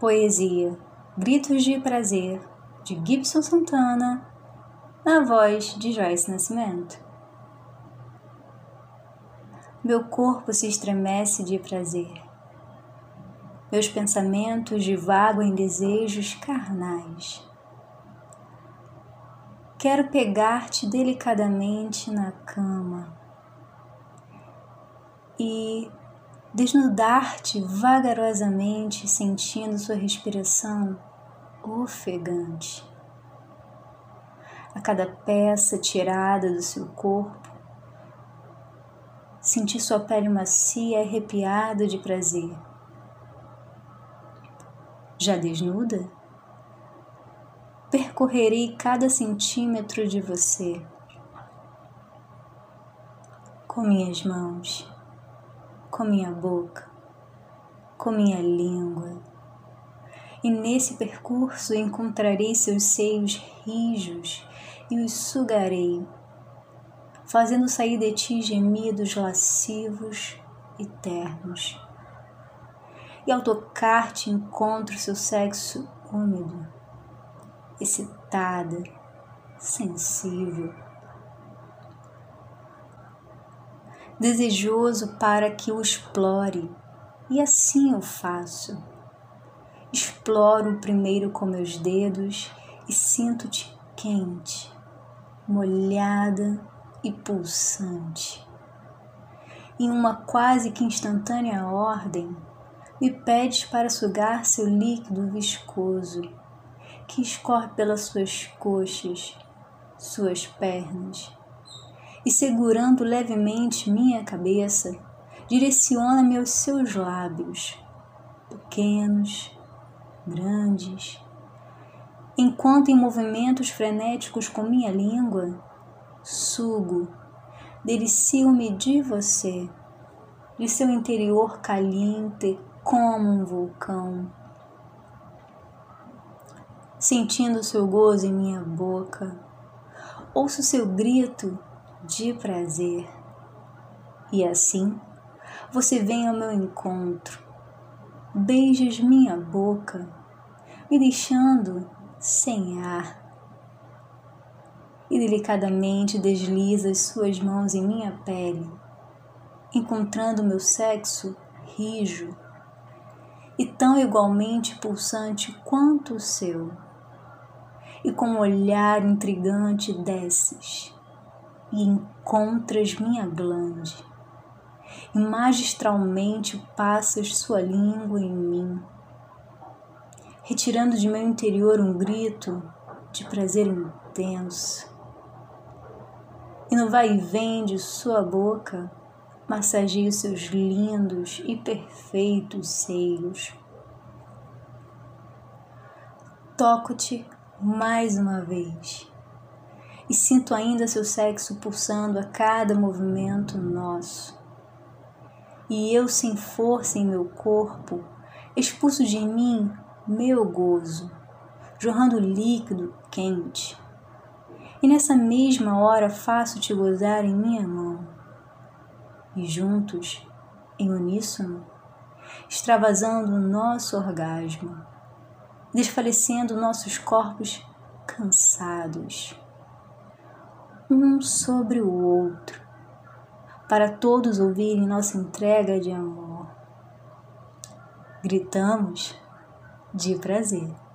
Poesia Gritos de Prazer, de Gibson Santana, na voz de Joyce Nascimento. Meu corpo se estremece de prazer. Meus pensamentos divagam em desejos carnais. Quero pegar-te delicadamente na cama e desnudar-te vagarosamente, sentindo sua respiração ofegante. A cada peça tirada do seu corpo, sentir sua pele macia arrepiada de prazer. Já desnuda? Percorrerei cada centímetro de você com minhas mãos com minha boca, com minha língua. E nesse percurso encontrarei seus seios rijos e os sugarei, fazendo sair de ti gemidos lascivos e ternos. E ao tocar-te encontro seu sexo úmido, excitada, sensível desejoso para que o explore, e assim eu faço. Exploro primeiro com meus dedos e sinto-te quente, molhada e pulsante. Em uma quase que instantânea ordem, me pedes para sugar seu líquido viscoso, que escorre pelas suas coxas, suas pernas e segurando levemente minha cabeça, direciona-me aos seus lábios, pequenos, grandes, enquanto em movimentos frenéticos com minha língua, sugo, delicio-me de você, de seu interior caliente como um vulcão. Sentindo seu gozo em minha boca, ouço seu grito de prazer. E assim você vem ao meu encontro, beijas minha boca, me deixando sem ar. E delicadamente desliza as suas mãos em minha pele, encontrando meu sexo rijo e tão igualmente pulsante quanto o seu. E com um olhar intrigante desces e encontras minha glande, e magistralmente passas sua língua em mim, retirando de meu interior um grito de prazer intenso. E no vai e vem de sua boca, massageio seus lindos e perfeitos seios. Toco-te mais uma vez e sinto ainda seu sexo pulsando a cada movimento nosso. E eu, sem força em meu corpo, expulso de mim meu gozo, jorrando líquido quente. E nessa mesma hora faço-te gozar em minha mão. E juntos, em uníssono, extravasando o nosso orgasmo, desfalecendo nossos corpos cansados um sobre o outro, para todos ouvirem nossa entrega de amor. Gritamos de prazer.